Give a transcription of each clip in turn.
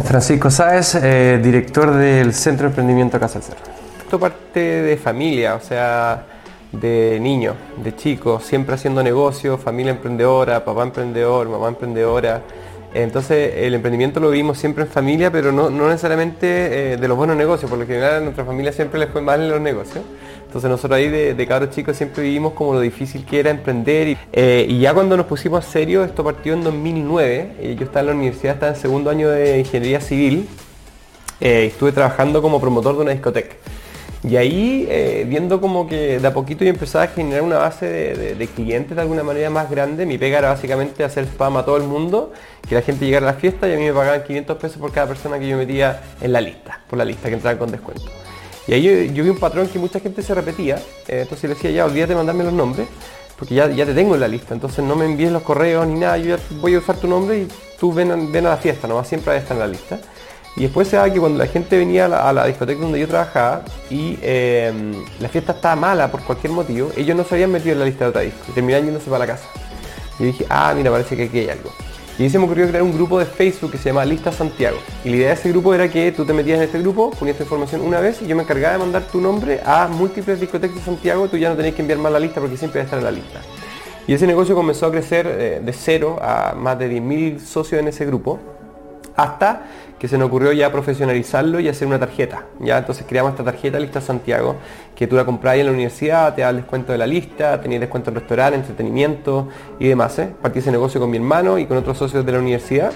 Francisco Sáez, eh, director del Centro de Emprendimiento Casa del Cerro. Esto parte de familia, o sea, de niños, de chicos, siempre haciendo negocios, familia emprendedora, papá emprendedor, mamá emprendedora. Entonces el emprendimiento lo vivimos siempre en familia, pero no, necesariamente eh, de los buenos negocios, por lo general a nuestra familia siempre les fue mal en los negocios. Entonces nosotros ahí de, de cabros chicos siempre vivimos como lo difícil que era emprender y, eh, ya cuando nos pusimos a serio, esto partió en 2009, eh, yo estaba en la universidad, estaba en segundo año de ingeniería civil, estuve trabajando como promotor de una discoteca. Y ahí, eh, viendo como que de a poquito yo empezaba a generar una base de, clientes de alguna manera más grande, mi pega era básicamente hacer spam a todo el mundo, que la gente llegara a la fiesta y a mí me pagaban 500 pesos por cada persona que yo metía en la lista, por la lista que entraba con descuento. Y ahí yo, vi un patrón que mucha gente se repetía, eh, entonces le decía, ya, olvídate de mandarme los nombres, porque ya, ya te tengo en la lista, entonces no me envíes los correos ni nada, yo ya voy a usar tu nombre y tú ven, ven a la fiesta, nomás siempre estar en la lista. Y después se da que cuando la gente venía a la, discoteca donde yo trabajaba y em, la fiesta estaba mala por cualquier motivo, ellos no se habían metido en la lista de otra disco y terminaban yéndose para la casa. Y dije, ah, mira, parece que aquí hay algo. Y se me ocurrió crear un grupo de Facebook que se llama Lista Santiago. Y la idea de ese grupo era que tú te metías en este grupo, ponías tu información una vez y yo me encargaba de mandar tu nombre a múltiples discotecas de Santiago, tú ya no tenías que enviar más la lista porque siempre va a estar en la lista. Y ese negocio comenzó a crecer eh, de cero a más de 10.000 socios en ese grupo, hasta que se nos ocurrió ya profesionalizarlo y hacer una tarjeta. ¿ya? Entonces creamos esta tarjeta Lista Santiago, que tú la compras en la universidad, te da el descuento de la lista, tenías descuento en restaurante, entretenimiento y demás. ¿eh? Partí ese negocio con mi hermano y con otros socios de la universidad.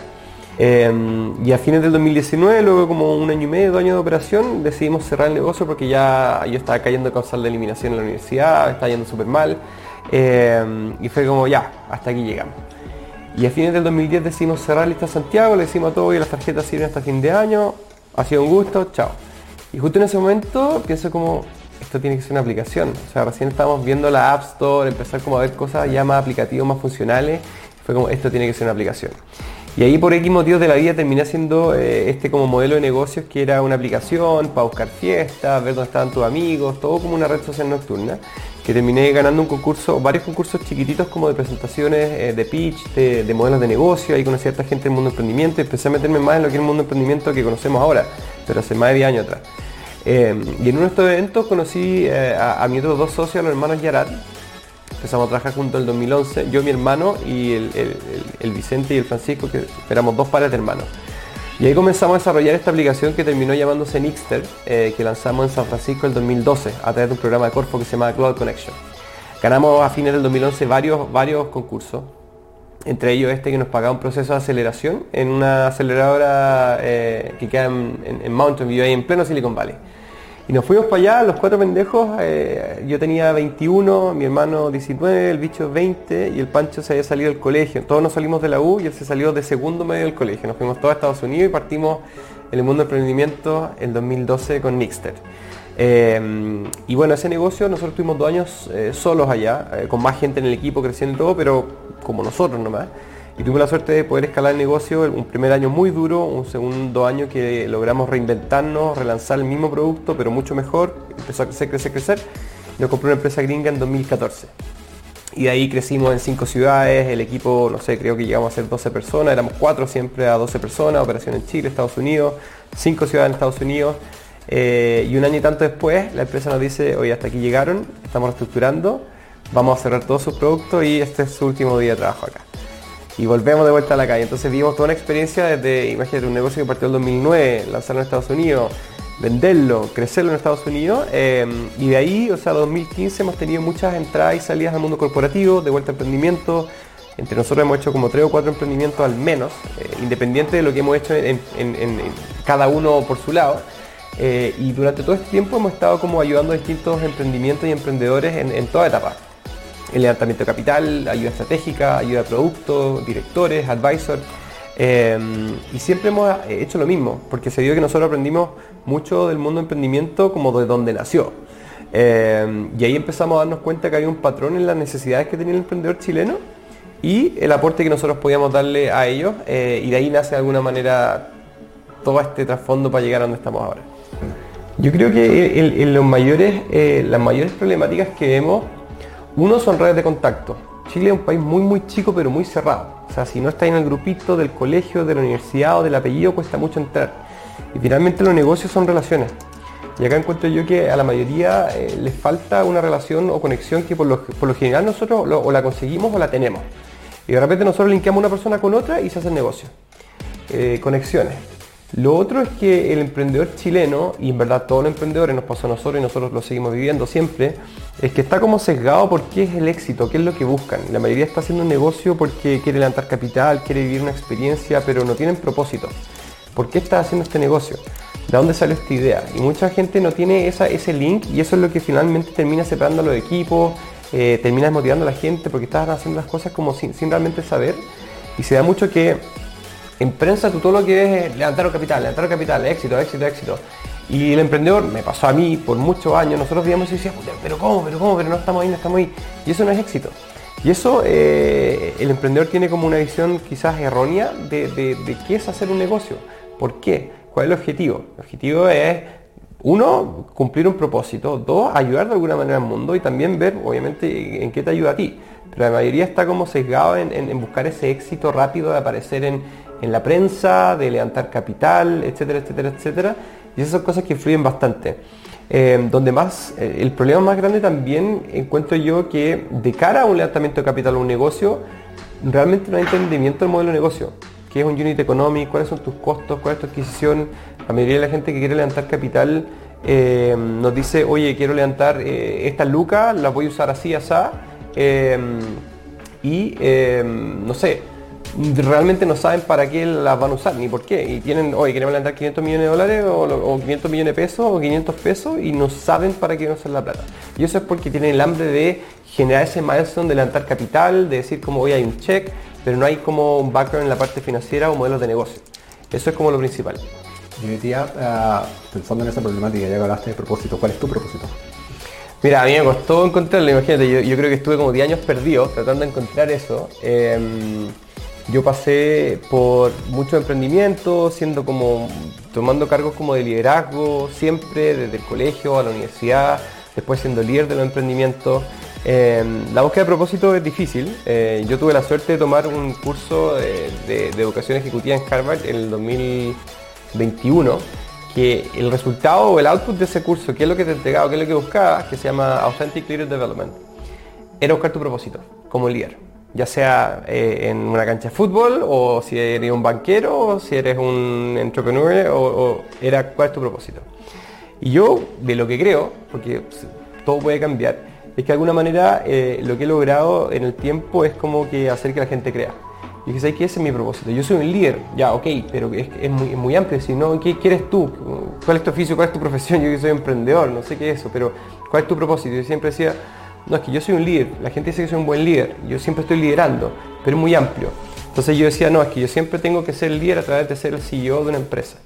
Em, y a fines del 2019, luego como un año y medio, dos años de operación, decidimos cerrar el negocio porque ya yo estaba cayendo a causar de eliminación en la universidad, estaba yendo súper mal. Em, y fue como ya, hasta aquí llegamos. Y a fines del 2010 decidimos cerrar Lista Santiago, le decimos a todos y las tarjetas sirven hasta fin de año, ha sido un gusto, chao. Y justo en ese momento pienso como, esto tiene que ser una aplicación. O sea, recién estábamos viendo la App Store, empezar como a ver cosas ya más aplicativos, más funcionales. Fue como, esto tiene que ser una aplicación. Y ahí por X motivos de la vida terminé haciendo eh, este como modelo de negocios que era una aplicación para buscar fiestas, ver dónde estaban tus amigos, todo como una red social nocturna que terminé ganando un concurso, varios concursos chiquititos como de presentaciones, eh, de pitch, de, modelos de negocio, ahí a cierta gente del mundo emprendimiento empecé a meterme más en lo que es el mundo emprendimiento que conocemos ahora, pero hace más de 10 años atrás. Eh, y en uno de estos eventos conocí eh, a, mis otros dos socios, los hermanos Yarat. Empezamos a trabajar juntos en el 2011, yo, mi hermano y el, el Vicente y el Francisco, que éramos dos pares de hermanos. Y ahí comenzamos a desarrollar esta aplicación que terminó llamándose Nixter, eh, que lanzamos en San Francisco el 2012 a través de un programa de Corfo que se llama Cloud Connection. Ganamos a fines del 2011 varios, varios concursos, entre ellos este que nos pagaba un proceso de aceleración en una aceleradora eh, que queda en, en Mountain View, ahí en pleno Silicon Valley. Y nos fuimos para allá, los cuatro pendejos, eh, yo tenía 21, mi hermano 19, el bicho 20 y el Pancho se había salido del colegio. Todos nos salimos de la U y él se salió de segundo medio del colegio. Nos fuimos todos a Estados Unidos y partimos en el mundo del emprendimiento en 2012 con Nixter. Eh, y bueno, ese negocio nosotros tuvimos dos años eh, solos allá, con más gente en el equipo creciendo y todo, pero como nosotros nomás. Y tuvimos la suerte de poder escalar el negocio, un primer año muy duro, un segundo año que logramos reinventarnos, relanzar el mismo producto, pero mucho mejor, empezó a crecer, crecer, crecer. Nos compró una empresa gringa en 2014. Y de ahí crecimos en cinco ciudades, el equipo, no sé, creo que llegamos a ser 12 personas, éramos cuatro siempre a 12 personas, operación en Chile, Estados Unidos, cinco ciudades en Estados Unidos. Eh, y un año y tanto después, la empresa nos dice, oye, hasta aquí llegaron, estamos reestructurando, vamos a cerrar todos sus productos y este es su último día de trabajo acá y volvemos de vuelta a la calle. Entonces vimos toda una experiencia desde, imagínate, un negocio que partió en 2009, lanzarlo en Estados Unidos, venderlo, crecerlo en Estados Unidos em, y de ahí, o sea, 2015 hemos tenido muchas entradas y salidas al mundo corporativo, de vuelta a emprendimiento. Entre nosotros hemos hecho como tres o cuatro emprendimientos al menos, eh, independiente de lo que hemos hecho en, cada uno por su lado. Eh, y durante todo este tiempo hemos estado como ayudando a distintos emprendimientos y emprendedores en, toda etapa el levantamiento de capital, ayuda estratégica, ayuda a productos, directores, advisors. Eh, y siempre hemos hecho lo mismo, porque se dio que nosotros aprendimos mucho del mundo de emprendimiento como de donde nació. Eh, y ahí empezamos a darnos cuenta que había un patrón en las necesidades que tenía el emprendedor chileno y el aporte que nosotros podíamos darle a ellos. Eh, y de ahí nace de alguna manera todo este trasfondo para llegar a donde estamos ahora. Yo creo que mayores, las mayores problemáticas que vemos uno son redes de contacto. Chile es un país muy muy chico pero muy cerrado. O sea, si no está en el grupito del colegio, de la universidad o del apellido, cuesta mucho entrar. Y finalmente los negocios son relaciones. Y acá encuentro yo que a la mayoría eh, les falta una relación o conexión que por lo, lo general nosotros o la conseguimos o la tenemos. Y de repente nosotros linkeamos una persona con otra y se hace el negocio. Eh, conexiones. Lo otro es que el emprendedor chileno, y en verdad todos los emprendedores nos pasó a nosotros y nosotros lo seguimos viviendo siempre, es que está como sesgado por qué es el éxito, qué es lo que buscan. La mayoría está haciendo un negocio porque quiere levantar capital, quiere vivir una experiencia, pero no tienen propósito. ¿Por qué estás haciendo este negocio? ¿De dónde sale esta idea? Y mucha gente no tiene ese link y eso es lo que finalmente termina separando a los equipos, eh, termina desmotivando a la gente porque estás haciendo las cosas como sin, sin realmente saber. Y se da mucho que en prensa tú todo lo que ves es levantar capital, levantar capital, éxito, éxito, éxito. Y el emprendedor, me pasó a mí por muchos años, nosotros veíamos y decíamos, pero ¿cómo? ¿Pero cómo? Pero no estamos ahí, no estamos ahí. Y eso no es éxito. Y eso eh, el emprendedor tiene como una visión quizás errónea de, de, qué es hacer un negocio. ¿Por qué? ¿Cuál es el objetivo? El objetivo es, uno, cumplir un propósito. Dos, ayudar de alguna manera al mundo y también ver, obviamente, en qué te ayuda a ti. Pero la mayoría está como sesgado en buscar ese éxito rápido de aparecer en, en la prensa, de levantar capital, etcétera, etcétera, etcétera. Y esas son cosas que influyen bastante. Eh, donde más, eh, el problema más grande también encuentro yo que de cara a un levantamiento de capital o un negocio, realmente no hay entendimiento del modelo de negocio. ¿Qué es un unit economic? ¿Cuáles son tus costos? ¿Cuál es tu adquisición? La mayoría de la gente que quiere levantar capital eh, nos dice, oye, quiero levantar esta luca, la voy a usar así, así. y no sé, realmente no saben para qué las van a usar ni por qué. Y tienen, oye, queremos levantar 500 millones de dólares o, 500 millones de pesos o 500 pesos y no saben para qué van a usar la plata. Y eso es porque tienen el hambre de generar ese milestone de levantar capital, de decir como hoy hay un check, pero no hay como un background en la parte financiera o modelos de negocio. Eso es como lo principal. Y día, uh, pensando en esa problemática, ya que hablaste de propósito, ¿cuál es tu propósito? Mira, a mí me costó encontrarlo, imagínate, yo, creo que estuve como 10 años perdido tratando de encontrar eso. Em, yo pasé por muchos emprendimientos, siendo como, tomando cargos como de liderazgo, siempre desde el colegio a la universidad, después siendo líder de los emprendimientos. Em, la búsqueda de propósito es difícil. Eh, yo tuve la suerte de tomar un curso de, educación ejecutiva en Harvard en el 2021, que el resultado o el output de ese curso, qué es lo que te entregaba, qué es lo que buscaba, que se llama Authentic Leader Development, era buscar tu propósito como líder ya sea eh, en una cancha de fútbol o si eres un banquero o si eres un entrepreneur o, era cuál es tu propósito. Y yo de lo que creo, porque todo puede cambiar, es que de alguna manera eh, lo que he logrado en el tiempo es como que hacer que la gente crea. Y que que ese es mi propósito. Yo soy un líder, ya, ok, pero es, es, muy, es muy, amplio. Si no, ¿qué quieres tú? ¿Cuál es tu oficio? ¿Cuál es tu profesión? Yo que soy emprendedor, no sé qué es eso, pero ¿cuál es tu propósito? Yo siempre decía, no, es que yo soy un líder, la gente dice que soy un buen líder, yo siempre estoy liderando, pero es muy amplio. Entonces yo decía, no, es que yo siempre tengo que ser líder a través de ser el CEO de una empresa.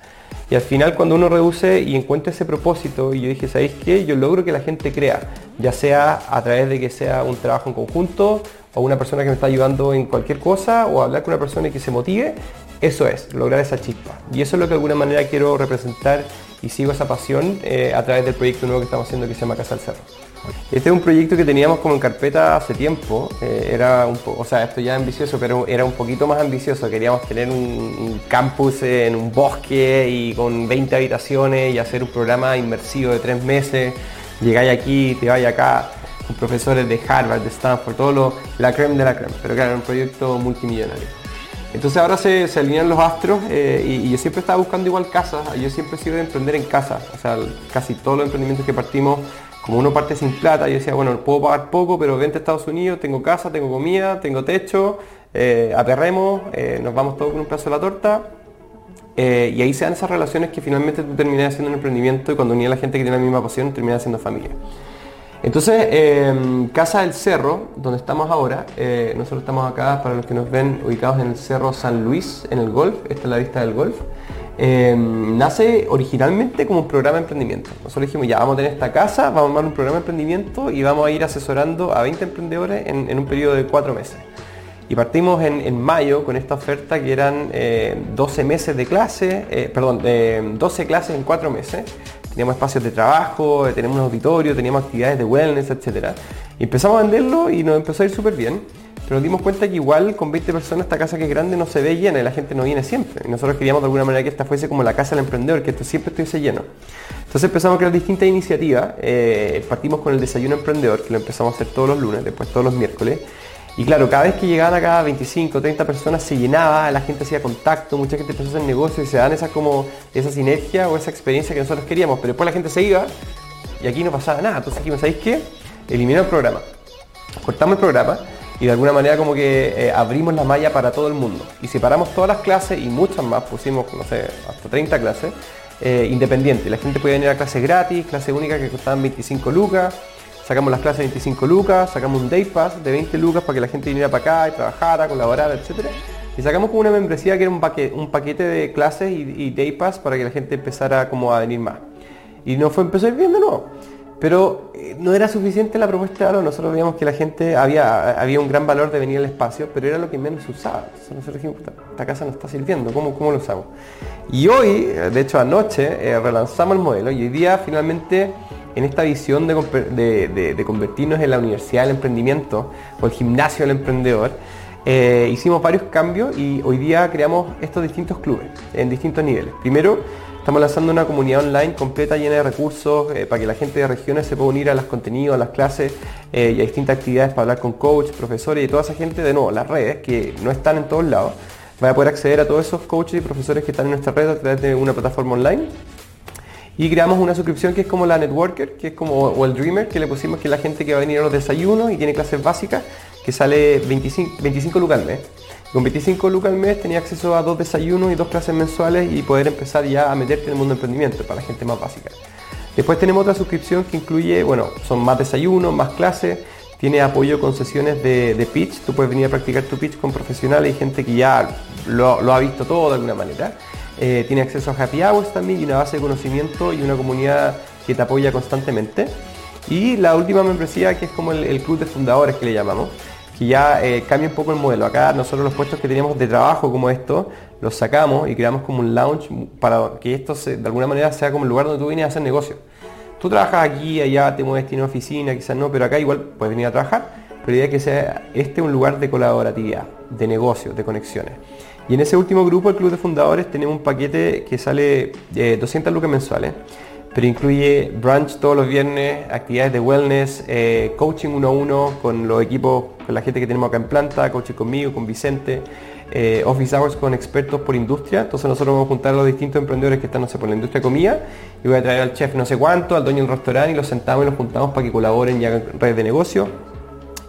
Y al final cuando uno reduce y encuentra ese propósito, y yo dije, ¿sabéis qué? Yo logro que la gente crea, ya sea a través de que sea un trabajo en conjunto, o una persona que me está ayudando en cualquier cosa, o hablar con una persona que se motive, eso es, lograr esa chispa. Y eso es lo que de alguna manera quiero representar y sigo esa pasión eh, a través del proyecto nuevo que estamos haciendo que se llama Casa del Cerro. Este es un proyecto que teníamos como en carpeta hace tiempo. Eh, era o sea, esto ya es ambicioso, pero era un poquito más ambicioso. Queríamos tener un, campus en un bosque y con 20 habitaciones y hacer un programa inmersivo de tres meses. Llegáis aquí, te vais acá con profesores de Harvard, de Stanford, todo lo, la creme de la creme. Pero claro, era un proyecto multimillonario. Entonces ahora se, se alinean los astros eh, y, y, yo siempre estaba buscando igual casas. Yo siempre he sido de emprender en casa. O sea, casi todos los emprendimientos que partimos como uno parte sin plata, yo decía, bueno, puedo pagar poco, pero vente a Estados Unidos, tengo casa, tengo comida, tengo techo, eh, aperremos, eh, nos vamos todos con un pedazo de la torta. Eh, y ahí se dan esas relaciones que finalmente tú terminas haciendo un emprendimiento y cuando unía a la gente que tiene la misma pasión, terminas haciendo familia. Entonces, em, Casa del Cerro, donde estamos ahora, nosotros estamos acá, para los que nos ven, ubicados en el Cerro San Luis, en el golf, esta es la vista del golf. Em, nace originalmente como un programa de emprendimiento. Nosotros dijimos, ya vamos a tener esta casa, vamos a armar un programa de emprendimiento y vamos a ir asesorando a 20 emprendedores en, un periodo de cuatro meses. Y partimos en, mayo con esta oferta que eran 12 eh, meses de clase, eh, perdón, 12 clases en cuatro meses. Teníamos espacios de trabajo, tenemos un auditorio, teníamos actividades de wellness, etc. Y empezamos a venderlo y nos empezó a ir súper bien. Pero nos dimos cuenta que igual con 20 personas esta casa que es grande no se ve llena y la gente no viene siempre. Y nosotros queríamos de alguna manera que esta fuese como la casa del emprendedor, que esto siempre estuviese lleno. Entonces empezamos a crear distintas iniciativas. Eh, partimos con el desayuno emprendedor, que lo empezamos a hacer todos los lunes, después todos los miércoles. Y claro, cada vez que llegaban acá 25, 30 personas se llenaba, la gente hacía contacto, mucha gente empezó a hacer negocio y se dan esa como esa sinergia o esa experiencia que nosotros queríamos. Pero después la gente se iba y aquí no pasaba nada. Entonces dijimos, ¿sabéis qué? Eliminamos el programa. Cortamos el programa y de alguna manera como que eh, abrimos la malla para todo el mundo. Y separamos todas las clases y muchas más, pusimos, no sé, hasta 30 clases, eh, independientes. La gente podía venir a clases gratis, clases únicas que costaban 25 lucas, sacamos las clases de 25 lucas, sacamos un day pass de 20 lucas para que la gente viniera para acá y trabajara, colaborara, etc. Y sacamos como una membresía que era un paquete, un paquete de clases y, day pass para que la gente empezara como a venir más. Y no fue, empezó a ir bien de nuevo. Pero eh, no era suficiente la propuesta de valor. Nosotros veíamos que la gente había, había un gran valor de venir al espacio, pero era lo que menos usaba. Nosotros dijimos, esta casa no está sirviendo, ¿cómo, ¿cómo lo usamos? Y hoy, de hecho anoche, eh, relanzamos el modelo y hoy día finalmente en esta visión de, de, convertirnos en la universidad del emprendimiento o el gimnasio del emprendedor, eh, hicimos varios cambios y hoy día creamos estos distintos clubes en distintos niveles. Primero, Estamos lanzando una comunidad online completa, llena de recursos, eh, para que la gente de regiones se pueda unir a los contenidos, a las clases eh, y a distintas actividades para hablar con coaches, profesores y toda esa gente, de nuevo, las redes, que no están en todos lados. Va a poder acceder a todos esos coaches y profesores que están en nuestra red a través de una plataforma online. Y creamos una suscripción que es como la Networker, que es como, o el Dreamer, que le pusimos que la gente que va a venir a los desayunos y tiene clases básicas, que sale 25, 25 lucas al mes. Con 25 lucas al mes tenía acceso a dos desayunos y dos clases mensuales y poder empezar ya a meterte en el mundo de emprendimiento para la gente más básica. Después tenemos otra suscripción que incluye, bueno, son más desayunos, más clases, tiene apoyo con sesiones de, pitch, tú puedes venir a practicar tu pitch con profesionales y gente que ya lo, ha visto todo de alguna manera. Eh, tiene acceso a happy hours también y una base de conocimiento y una comunidad que te apoya constantemente. Y la última membresía que es como el club de fundadores que le llamamos, ya eh, cambia un poco el modelo. Acá nosotros los puestos que teníamos de trabajo como esto, los sacamos y creamos como un lounge para que esto de alguna manera sea como el lugar donde tú vienes a hacer negocio. Tú trabajas aquí, allá, te mueves, tienes oficina, quizás no, pero acá igual puedes venir a trabajar, pero la idea es que sea este un lugar de colaboratividad, de negocio, de conexiones. Y en ese último grupo, el Club de Fundadores, tenemos un paquete que sale de 200 lucas mensuales pero incluye brunch todos los viernes, actividades de wellness, eh, coaching uno a uno con los equipos, con la gente que tenemos acá en planta, coaching conmigo, con Vicente, eh, office hours con expertos por industria. Entonces nosotros vamos a juntar a los distintos emprendedores que están, no sé, por la industria de comida y voy a traer al chef no sé cuánto, al dueño del restaurante y los sentamos y los juntamos para que colaboren y hagan redes de negocio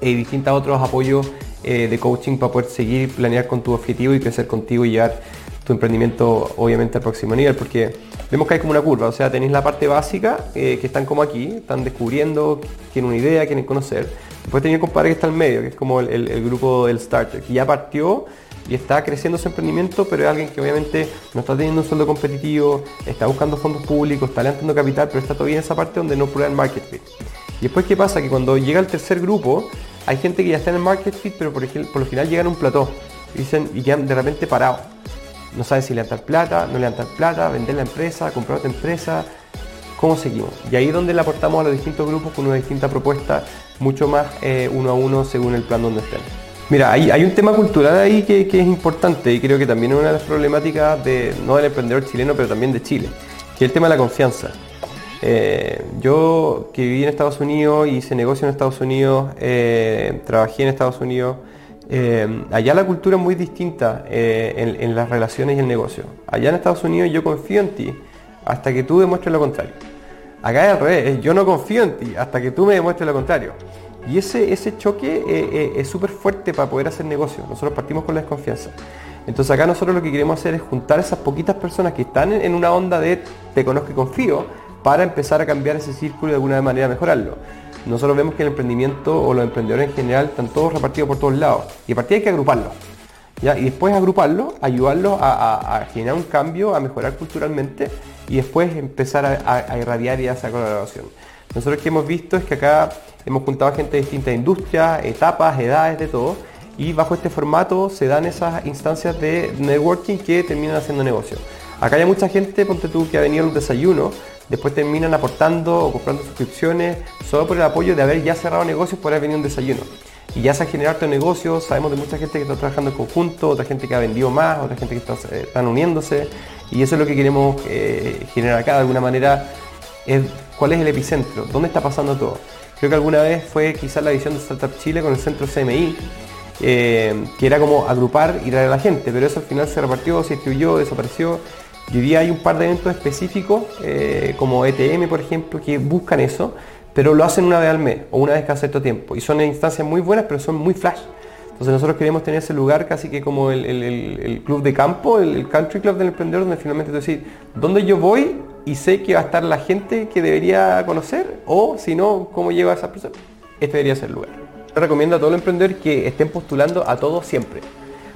y distintos otros apoyos eh, de coaching para poder seguir, planear con tu objetivo y crecer contigo y llevar tu emprendimiento obviamente al próximo nivel, porque vemos que hay como una curva, o sea, tenéis la parte básica, eh, que están como aquí, están descubriendo, tienen una idea, quieren conocer. Después tenéis el compadre que está al medio, que es como el, grupo del starter, que ya partió y está creciendo su emprendimiento, pero es alguien que obviamente no está teniendo un sueldo competitivo, está buscando fondos públicos, está levantando capital, pero está todavía en esa parte donde no prueba el market fit. Y después, ¿qué pasa? Que cuando llega el tercer grupo, hay gente que ya está en el market fit, pero por, lo final llegan a un plató dicen, y quedan de repente parados no sabes si levantar plata, no levantar plata, vender la empresa, comprar otra empresa, cómo seguimos. Y ahí es donde le aportamos a los distintos grupos con una distinta propuesta, mucho más eh, uno a uno según el plan donde estén. Mira, hay, un tema cultural ahí que, es importante y creo que también es una de las problemáticas de, no del emprendedor chileno, pero también de Chile, que es el tema de la confianza. Eh, yo que viví en Estados Unidos, hice negocio en Estados Unidos, eh, trabajé en Estados Unidos, eh, allá la cultura es muy distinta eh, en, las relaciones y el negocio. Allá en Estados Unidos yo confío en ti hasta que tú demuestres lo contrario. Acá es al revés, yo no confío en ti hasta que tú me demuestres lo contrario. Y ese, ese choque eh, es súper fuerte para poder hacer negocio. Nosotros partimos con la desconfianza. Entonces acá nosotros lo que queremos hacer es juntar esas poquitas personas que están en, en una onda de te conozco y confío para empezar a cambiar ese círculo y de alguna manera mejorarlo nosotros vemos que el emprendimiento o los emprendedores en general están todos repartidos por todos lados. Y a partir hay que agruparlos. Y después agruparlos, ayudarlos a, generar un cambio, a mejorar culturalmente y después empezar a, irradiar y a hacer colaboración. Nosotros que hemos visto es que acá hemos juntado a gente de distintas industrias, etapas, edades, de todo. Y bajo este formato se dan esas instancias de networking que terminan haciendo negocio. Acá hay mucha gente, ponte tú, que ha venido a un desayuno después terminan aportando o comprando suscripciones solo por el apoyo de haber ya cerrado negocios por haber venido un desayuno. y ya se ha generado negocio, sabemos de mucha gente que está trabajando en conjunto, otra gente que ha vendido más, otra gente que está, eh, están uniéndose y eso es lo que queremos eh, generar acá de alguna manera, es cuál es el epicentro, dónde está pasando todo. Creo que alguna vez fue quizás la visión de Startup Chile con el centro CMI, eh, que era como agrupar y traer a la gente, pero eso al final se repartió, se distribuyó, desapareció. Y hoy día hay un par de eventos específicos, como ETM por ejemplo, que buscan eso, pero lo hacen una vez al mes o una vez cada cierto tiempo. Y son instancias muy buenas, pero son muy flash. Entonces nosotros queremos tener ese lugar casi que como el, club de campo, el, country club del emprendedor, donde finalmente decir, ¿dónde yo voy y sé que va a estar la gente que debería conocer? O si no, ¿cómo lleva a esa persona? Este debería ser el lugar. Recomiendo a todo el emprendedor que estén postulando a todos siempre.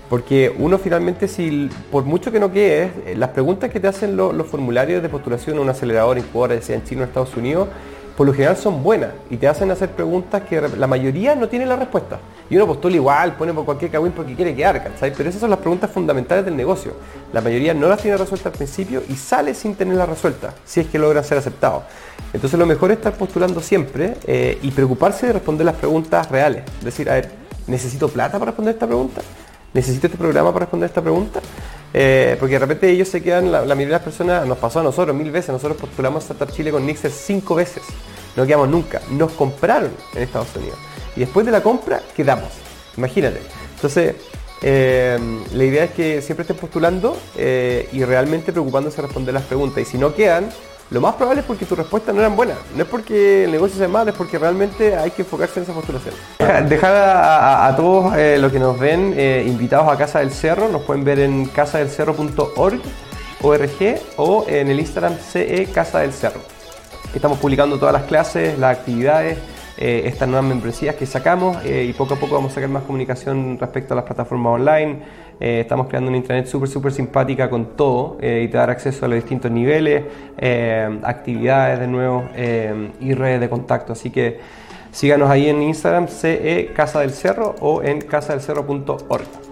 Porque uno finalmente, si por mucho que no quede, eh, las preguntas que te hacen los, formularios de postulación a un acelerador, incubadora, sea en China o Estados Unidos, por lo general son buenas y te hacen hacer preguntas que la mayoría no tiene la respuesta. Y uno postula igual, pone por cualquier cagüín porque quiere quedar, ¿cachai? Pero esas son las preguntas fundamentales del negocio. La mayoría no las tiene resueltas al principio y sale sin tenerlas resueltas, si es que logran ser aceptados. Entonces lo mejor es estar postulando siempre eh, y preocuparse de responder las preguntas reales. Es decir, a ver, ¿necesito plata para responder esta pregunta? ¿Necesito este programa para responder esta pregunta? Eh, porque de repente ellos se quedan, la, mayoría de las personas, nos pasó a nosotros mil veces, nosotros postulamos a Startup Chile con Nixer cinco veces, no quedamos nunca, nos compraron en Estados Unidos y después de la compra quedamos, imagínate. Entonces, eh, la idea es que siempre estén postulando eh, y realmente preocupándose de responder las preguntas y si no quedan, lo más probable es porque tus respuestas no eran buenas. No es porque el negocio sea malo, es porque realmente hay que enfocarse en esa postulación. Dejar a, todos eh, los que nos ven eh, invitados a Casa del Cerro. Nos pueden ver en casadelcerro.org o en el Instagram CE Casa del Cerro. Estamos publicando todas las clases, las actividades, eh, estas nuevas membresías que sacamos y poco a poco vamos a sacar más comunicación respecto a las plataformas online eh, estamos creando una intranet súper, súper simpática con todo eh, y te dar acceso a los distintos niveles, eh, actividades de nuevo y redes de contacto. Así que síganos ahí en Instagram, CE Casa del Cerro o en casadelcerro.org.